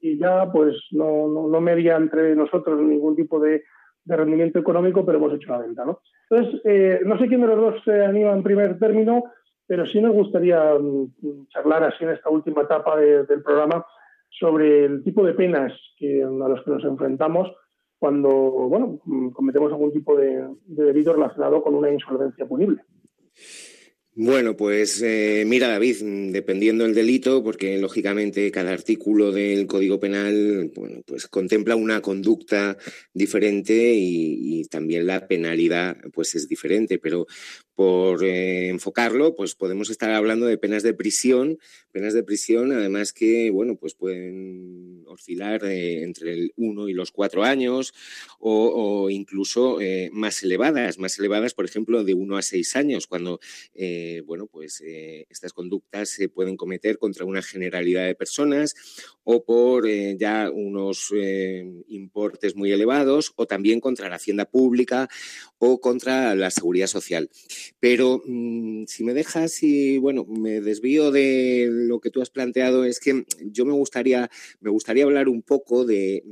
S1: y ya pues no, no, no media entre nosotros ningún tipo de, de, rendimiento económico, pero hemos hecho la venta, ¿no? Entonces, eh, no sé quién de los dos se anima en primer término pero sí nos gustaría mm, charlar así en esta última etapa del programa sobre el tipo de penas a los que nos enfrentamos cuando bueno, mm, cometemos algún tipo de, delito relacionado con una insolvencia punible.
S5: Bueno, pues eh, mira, David, dependiendo del delito, porque lógicamente cada artículo del Código Penal, bueno, pues contempla una conducta diferente y, también la penalidad, pues es diferente. Pero por eh, enfocarlo, pues podemos estar hablando de penas de prisión, penas de prisión, además que, bueno, pues pueden oscilar eh, entre el 1 y los 4 años o, o incluso eh, más elevadas, más elevadas, por ejemplo, de 1 a 6 años, cuando, bueno, pues eh, estas conductas se pueden cometer contra una generalidad de personas o por eh, ya unos eh, importes muy elevados o también contra la hacienda pública o contra la seguridad social. Pero mmm, si me dejas y bueno, me desvío de lo que tú has planteado, es que yo me gustaría, me gustaría hablar un poco de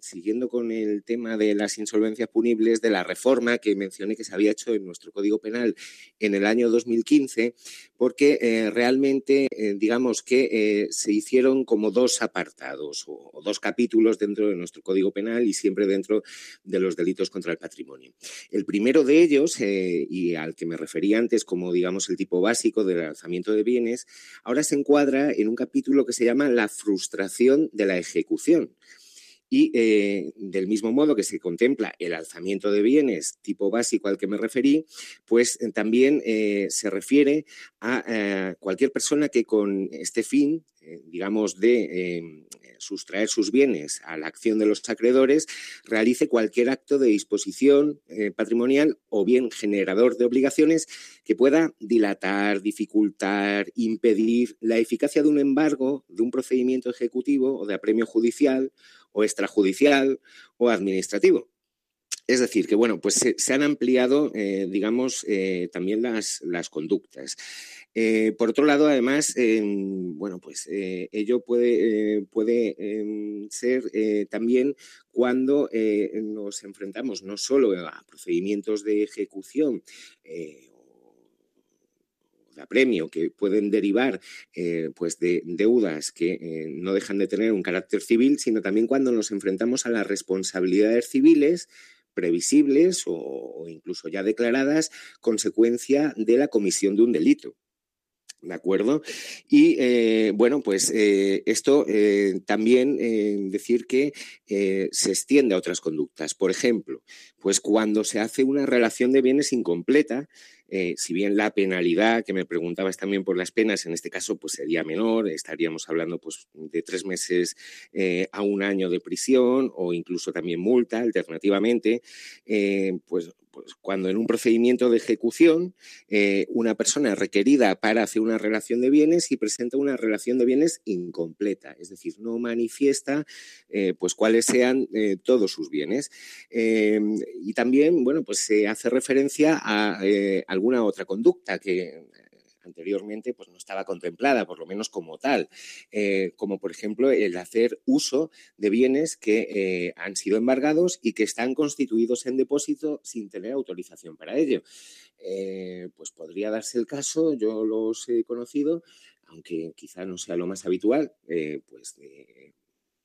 S5: siguiendo con el tema de las insolvencias punibles, de la reforma que mencioné que se había hecho en nuestro Código Penal en el año 2015, porque eh, realmente, eh, digamos que eh, se hicieron como dos apartados o, dos capítulos dentro de nuestro Código Penal y siempre dentro de los delitos contra el patrimonio. El primero de ellos, y al que me refería antes como, digamos, el tipo básico del alzamiento de bienes, ahora se encuadra en un capítulo que se llama la frustración de la ejecución. Y eh, del mismo modo que se contempla el alzamiento de bienes tipo básico al que me referí, pues eh, también eh, se refiere a cualquier persona que con este fin, digamos, de sustraer sus bienes a la acción de los acreedores, realice cualquier acto de disposición eh, patrimonial o bien generador de obligaciones que pueda dilatar, dificultar, impedir la eficacia de un embargo, de un procedimiento ejecutivo o de apremio judicial o extrajudicial o administrativo. Es decir, que bueno, pues se, han ampliado, eh, digamos, eh, también las, las conductas. Eh, por otro lado, además, eh, bueno, pues ello puede, puede em, ser también cuando nos enfrentamos no solo a procedimientos de ejecución de apremio que pueden derivar pues de deudas que no dejan de tener un carácter civil, sino también cuando nos enfrentamos a las responsabilidades civiles previsibles o, incluso ya declaradas consecuencia de la comisión de un delito. ¿De acuerdo? Y eh, bueno, pues eh, esto eh, también decir que se extiende a otras conductas. Por ejemplo, pues cuando se hace una relación de bienes incompleta, eh, si bien la penalidad, que me preguntabas también por las penas, en este caso pues sería menor, estaríamos hablando pues de tres meses eh, a un año de prisión o incluso también multa, alternativamente, eh, pues, pues, cuando en un procedimiento de ejecución una persona es requerida para hacer una relación de bienes y presenta una relación de bienes incompleta, es decir, no manifiesta pues cuáles sean todos sus bienes. Y también, bueno, pues se hace referencia a alguna otra conducta que anteriormente pues no estaba contemplada, por lo menos como tal, eh, como por ejemplo el hacer uso de bienes que eh, han sido embargados y que están constituidos en depósito sin tener autorización para ello. Eh, pues podría darse el caso, yo los he conocido, aunque quizá no sea lo más habitual, pues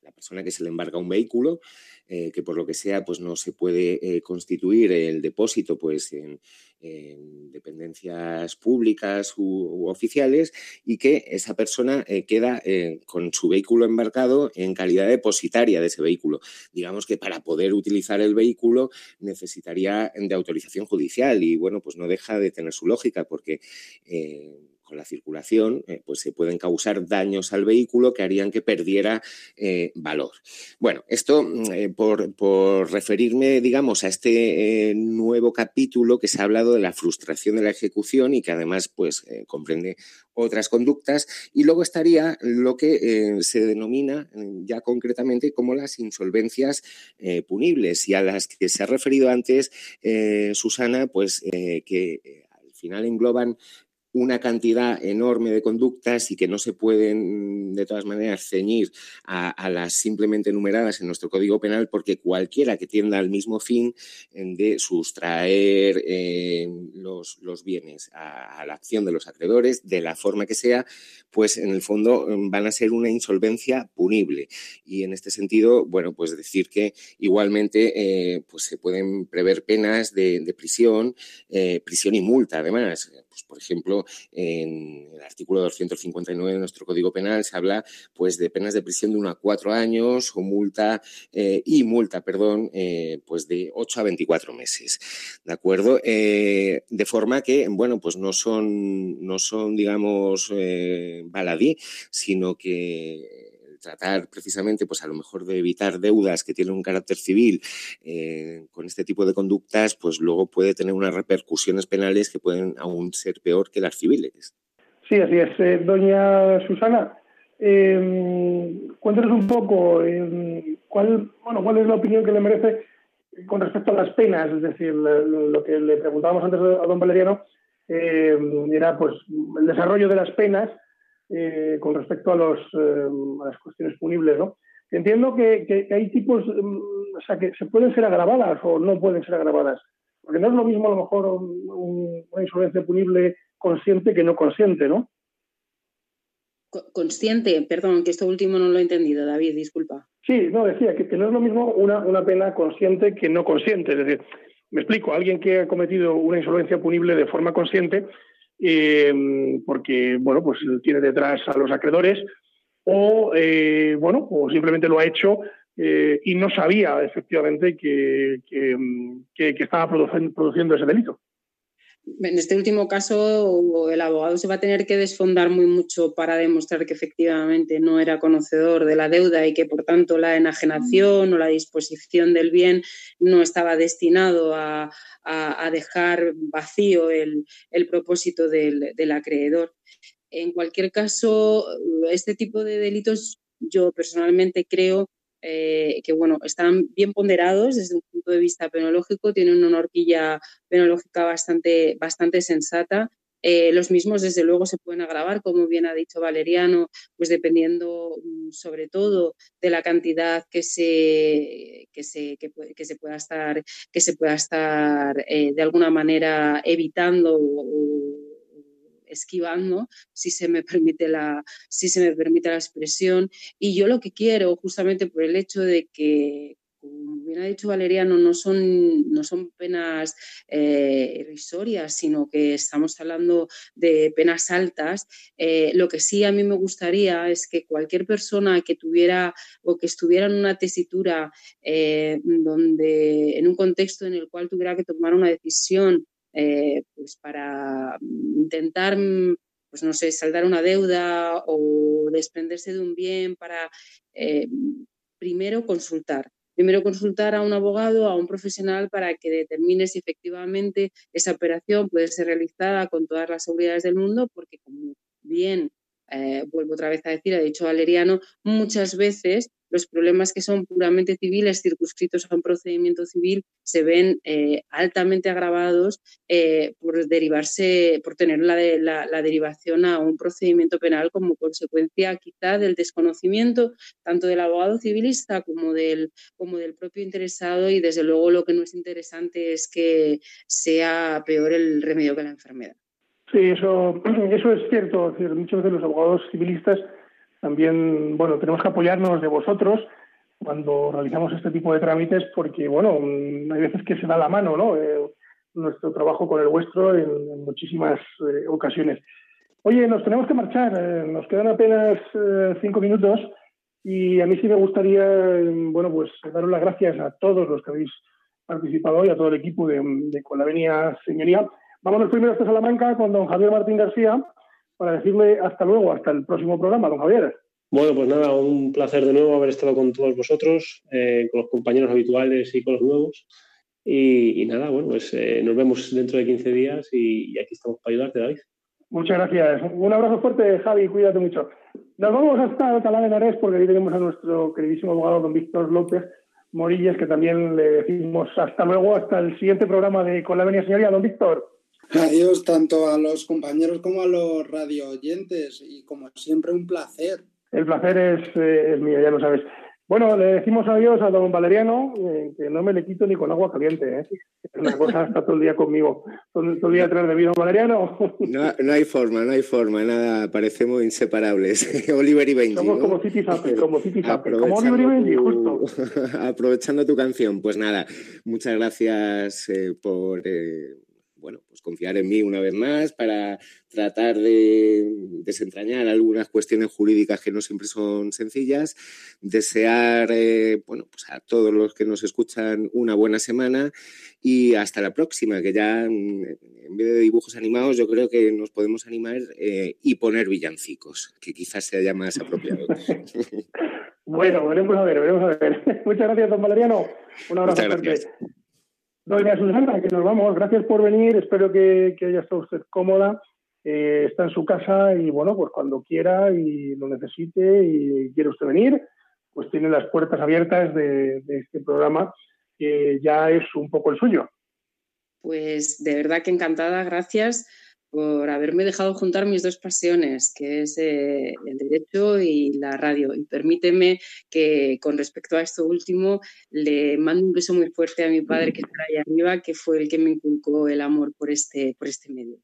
S5: la persona que se le embarga un vehículo, eh, que por lo que sea pues no se puede eh, constituir el depósito pues en, en dependencias públicas u, oficiales y que esa persona eh, queda con su vehículo embarcado en calidad depositaria de ese vehículo. Digamos que para poder utilizar el vehículo necesitaría de autorización judicial y bueno, pues no deja de tener su lógica porque con la circulación, eh, pues se pueden causar daños al vehículo que harían que perdiera eh, valor. Bueno, esto mm, eh, por, por, referirme, digamos, a este nuevo capítulo que se ha hablado de la frustración de la ejecución y que además, pues, comprende otras conductas. Y luego estaría lo que se denomina ya concretamente como las insolvencias punibles y a las que se ha referido antes Susana, pues que al final engloban una cantidad enorme de conductas y que no se pueden, de todas maneras, ceñir a, las simplemente enumeradas en nuestro Código Penal, porque cualquiera que tienda al mismo fin de sustraer eh, los, los, bienes a, la acción de los acreedores, de la forma que sea, pues en el fondo van a ser una insolvencia punible. Y en este sentido, bueno, pues decir que igualmente eh, pues se pueden prever penas de, de prisión, eh, prisión y multa, además pues, por ejemplo, en el artículo 259 de nuestro Código Penal se habla pues, de penas de prisión de 1 a 4 años o multa y multa, perdón, pues de 8 a 24 meses. ¿De acuerdo? de forma que, bueno, pues no son, no son digamos, baladí, sino que tratar precisamente, pues a lo mejor de evitar deudas que tienen un carácter civil eh, con este tipo de conductas, pues luego puede tener unas repercusiones penales que pueden aún ser peor que las civiles.
S1: Sí, así es. Eh, doña Susana, eh, cuéntanos un poco eh, cuál, bueno, cuál es la opinión que le merece con respecto a las penas, es decir, lo, que le preguntábamos antes a don Valeriano era pues el desarrollo de las penas eh, con respecto a, los, eh, a las cuestiones punibles, ¿no? Entiendo que, hay tipos, mm, o sea, que se pueden ser agravadas o no pueden ser agravadas, porque no es lo mismo a lo mejor una insolvencia punible consciente que no consciente, ¿no?
S6: Consciente, perdón, que esto último no lo he entendido, David, disculpa.
S1: Sí, no, decía que, no es lo mismo una, una pena consciente que no consciente. Es decir, me explico, alguien que ha cometido una insolvencia punible de forma consciente eh, porque bueno, pues tiene detrás a los acreedores, o eh, bueno, o simplemente lo ha hecho eh, y no sabía efectivamente que, que, estaba produciendo ese delito.
S6: En este último caso, el abogado se va a tener que desfondar muy mucho para demostrar que efectivamente no era conocedor de la deuda y que, por tanto, la enajenación o la disposición del bien no estaba destinado a, dejar vacío el, propósito del, del acreedor. En cualquier caso, este tipo de delitos yo personalmente creo eh, que bueno, están bien ponderados desde un punto de vista penológico, tienen una horquilla penológica bastante, bastante sensata. Eh, los mismos, desde luego, se pueden agravar, como bien ha dicho Valeriano, pues dependiendo mm, sobre todo de la cantidad que se, que se, que, se pueda estar, que se pueda estar eh, de alguna manera evitando o, esquivando, si se me permite la, si se me permite la expresión. Y yo lo que quiero, justamente por el hecho de que, como bien ha dicho Valeriano, no son, no son penas eh, irrisorias, sino que estamos hablando de penas altas. Eh, lo que sí a mí me gustaría es que cualquier persona que tuviera o que estuviera en una tesitura eh, donde, en un contexto en el cual tuviera que tomar una decisión eh, pues para intentar, pues no sé, saldar una deuda o desprenderse de un bien para eh, primero consultar. Primero consultar a un abogado, a un profesional para que determine si efectivamente esa operación puede ser realizada con todas las seguridades del mundo, porque como bien eh, vuelvo otra vez a decir, ha dicho Valeriano, muchas veces los problemas que son puramente civiles, circunscritos a un procedimiento civil, se ven eh, altamente agravados eh, por derivarse, por tener la, la, derivación a un procedimiento penal como consecuencia quizá del desconocimiento tanto del abogado civilista como del, propio interesado y desde luego lo que no es interesante es que sea peor el remedio que la enfermedad.
S1: Sí, eso, eso es cierto. muchos de los abogados civilistas también, bueno, tenemos que apoyarnos de vosotros cuando realizamos este tipo de trámites porque, bueno, hay veces que se da la mano, ¿no? Eh, nuestro trabajo con el vuestro en, muchísimas eh, ocasiones. Oye, nos tenemos que marchar, eh, nos quedan apenas cinco minutos y a mí sí me gustaría, bueno, pues daros las gracias a todos los que habéis participado hoy, a todo el equipo de, de Con la Venia Señoría. Vámonos primero hasta Salamanca con don Javier Martín García para decirle hasta luego, hasta el próximo programa, don Javier.
S3: Bueno, pues nada, un placer de nuevo haber estado con todos vosotros, eh, con los compañeros habituales y con los nuevos. Y, nada, bueno, pues eh, nos vemos dentro de 15 días y, aquí estamos para ayudarte, David.
S1: Muchas gracias. Un abrazo fuerte, Javi, cuídate mucho. Nos vamos hasta Alcalá de Henares porque ahí tenemos a nuestro queridísimo abogado, don Víctor López Morillas, que también le decimos hasta luego, hasta el siguiente programa de Con la Venia Señoría. Don Víctor.
S4: Adiós tanto a los compañeros como a los radio oyentes y como siempre un placer.
S1: El placer es, eh, mío, ya lo sabes. Bueno, le decimos adiós a don Valeriano, eh, que no me le quito ni con agua caliente. ¿eh? Es una cosa, está todo el día conmigo, todo, el día atrás de mí, don Valeriano.
S5: No, no, hay forma, no hay forma, nada, parecemos inseparables. Oliver y Benji.
S1: Somos como City como City como Oliver y Benji, justo.
S5: Aprovechando tu canción, pues nada, muchas gracias por bueno, pues confiar en mí una vez más para tratar de desentrañar algunas cuestiones jurídicas que no siempre son sencillas, desear, eh, bueno, pues a todos los que nos escuchan una buena semana y hasta la próxima, que ya mm, en vez de dibujos animados yo creo que nos podemos animar eh, y poner villancicos, que quizás sea ya más apropiado.
S1: bueno, veremos a ver, veremos a ver. Muchas gracias, don Valeriano. Un abrazo fuerte. Doña Susana, que nos vamos. Gracias por venir. Espero que, haya estado usted cómoda. Eh, está en su casa y, bueno, pues cuando quiera y lo necesite y quiere usted venir, pues tiene las puertas abiertas de, de este programa que ya es un poco el suyo.
S6: Pues de verdad que encantada. Gracias por haberme dejado juntar mis dos pasiones, que es eh, el derecho y la radio. Y permíteme que con respecto a esto último le mando un beso muy fuerte a mi padre que está ahí arriba, que fue el que me inculcó el amor por este, por este medio.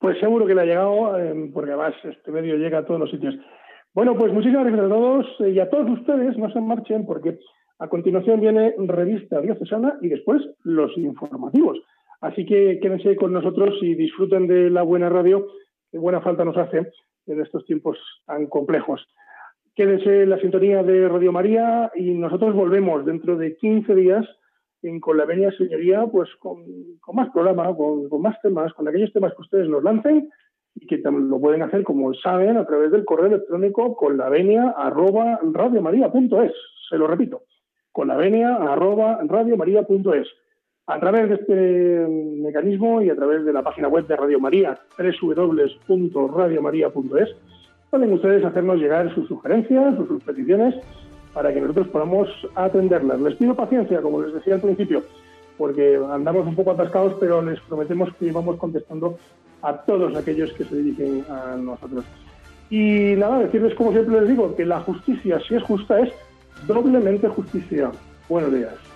S1: Pues seguro que le ha llegado, em, porque además este medio llega a todos los sitios. Bueno, pues muchísimas gracias a todos eh, y a todos ustedes, no se marchen porque a continuación viene Revista Diocesana y después los informativos. Así que quédense con nosotros y disfruten de la buena radio, que buena falta nos hace en estos tiempos tan complejos. Quédense en la sintonía de Radio María y nosotros volvemos dentro de 15 días en Con la Venia Señoría, pues con, más programa, con, más temas, con aquellos temas que ustedes nos lancen y que lo pueden hacer, como saben, a través del correo electrónico con la venia arroba. Se lo repito, con la venia arroba. A través de este mecanismo y a través de la página web de Radio María, www.radiomaria.es, pueden ustedes hacernos llegar sus sugerencias o sus peticiones para que nosotros podamos atenderlas. Les pido paciencia, como les decía al principio, porque andamos un poco atascados, pero les prometemos que vamos contestando a todos aquellos que se dirigen a nosotros. Y nada, decirles como siempre les digo, que la justicia, si es justa, es doblemente justicia. Buenos días.